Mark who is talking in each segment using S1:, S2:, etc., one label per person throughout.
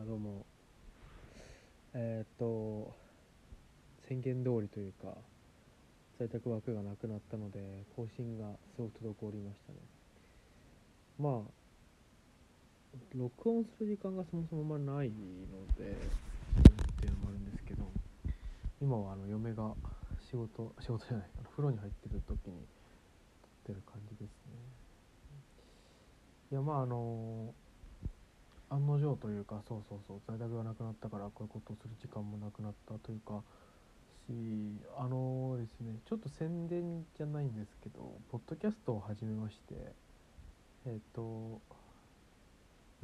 S1: あどうも。えーっと宣言通りというか在宅枠がなくなったので更新がすごく滞りましたね。まあ録音する時間がそもそもあんまないのでっていうのもあるんですけど今はあの嫁が仕事仕事じゃないあの風呂に入ってる時に撮ってる感じですね。いやまああの案の定というかそうそうそう在宅がなくなったからこういうことをする時間もなくなったというかしあのですねちょっと宣伝じゃないんですけどポッドキャストを始めましてえっ、と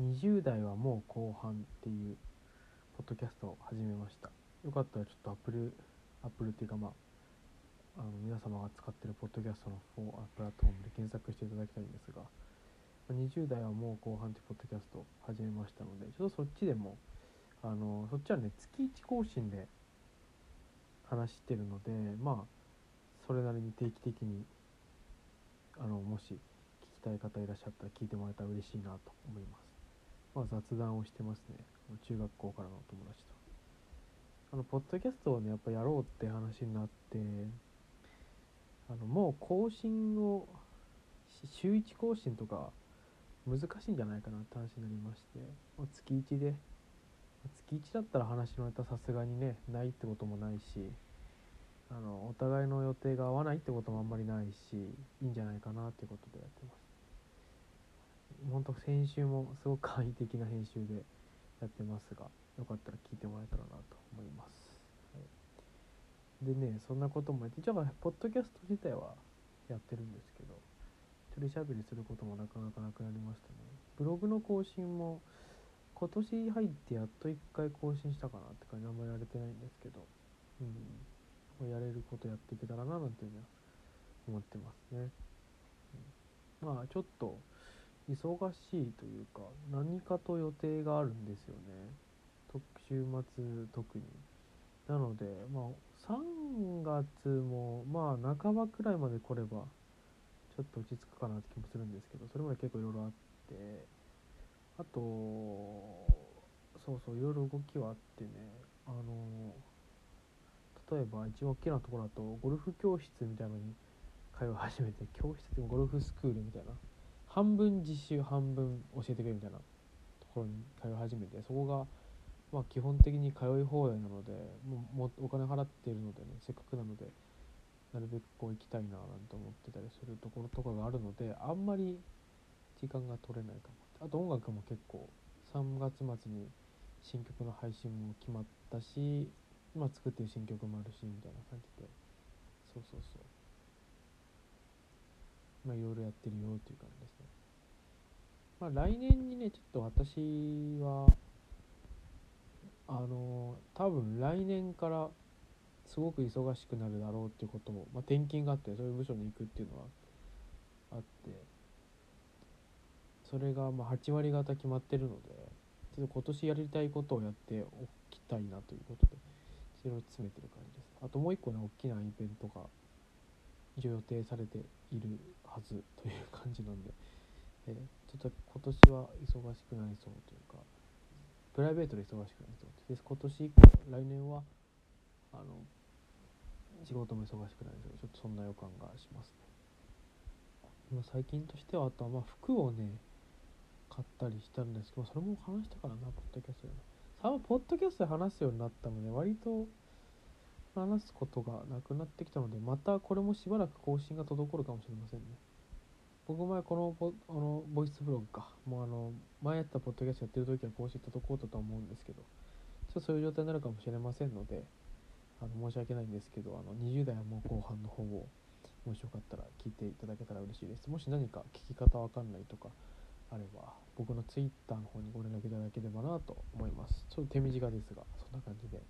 S1: 20代はもう後半っていうポッドキャストを始めました。よかったらちょっとアップルアップルっていうかまああの皆様が使ってるポッドキャストのフォープラットフォームで検索していただきたいんですが20代はもう後半ってポッドキャスト始めましたのでちょっとそっちでもあのそっちはね月1更新で話してるのでまあそれなりに定期的にあのもし聞きたい方いらっしゃったら聞いてもらえたら嬉しいなと思います。まあ雑談をしてますね。中学校からのお友達と。あのポッドキャストをねやっぱやろうって話になってあのもう更新を週1更新とか難しいんじゃないかなって話になりまして、まあ、月1で。月1だったら話のネタさすがにねないってこともないしあのお互いの予定が合わないってこともあんまりないしいいんじゃないかなっていうことでやってます。本当先週もすごく簡易的な編集でやってますがよかったら聞いてもらえたらなと思います、はい、でねそんなこともやって一応ポッドキャスト自体はやってるんですけど一人喋りすることもなかなかなくなりましたね。ブログの更新も今年入ってやっと1回更新したかなって感じあんまりやれてないんですけど。うん。やれることやっていけたらななんていうのは思ってますね、うん、まあちょっと忙しいというか何かと予定があるんですよね。週末特に。なのでまあ3月もまあ半ばくらいまで来ればちょっと落ち着くかなって気もするんですけどそれまで結構いろいろあって。あとそうそういろいろ動きはあってね。あの例えば一番大きなところだとゴルフ教室みたいなのに通い始めて教室ってゴルフスクールみたいな。半分実習半分教えてくれみたいなところに通い始めてそこがまあ基本的に通い放題なのでもうお金払っているのでねせっかくなので。なるべくこう行きたいななんて思ってたりするところとかがあるのであんまり時間が取れないかも。あと音楽も結構3月末に新曲の配信も決まったし今作ってる新曲もあるしみたいな感じで。そうそうそう。まあいろいろやってるよっていう感じですね。まあ来年にねちょっと私はあの多分来年からすごく忙しくなるだろうっていうことも、まあ、転勤があってそういう部署に行くっていうのはあってそれがまあ8割方決まってるのでちょっと今年やりたいことをやっておきたいなということでそれを詰めてる感じです。あともう一個ね大きなイベントが一応予定されているはずという感じなんで、えー、ちょっと今年は忙しくなりそうというかプライベートで忙しくなりそう。です今年以降来年はあの仕事も忙しくなりそうでちょっとそんな予感がしますね。最近としてはあとはまあ服をね買ったりしたんですけどそれも話したからなポッドキャストでさあポッドキャストで話すようになったので割と話すことがなくなってきたのでまたこれもしばらく更新が滞るかもしれませんね。僕前このボあのボイスブログか。もうあの前やったポッドキャストやってる時は更新滞ったと思うんですけどちょっとそういう状態になるかもしれませんのでの申し訳ないんですけどあの20代はもう後半の方をもしよかったら聞いていただけたら嬉しいです。もし何か聞き方わかんないとかあれば僕の Twitter の方にご連絡いただければなと思います。ちょっと手短ですがそんな感じで。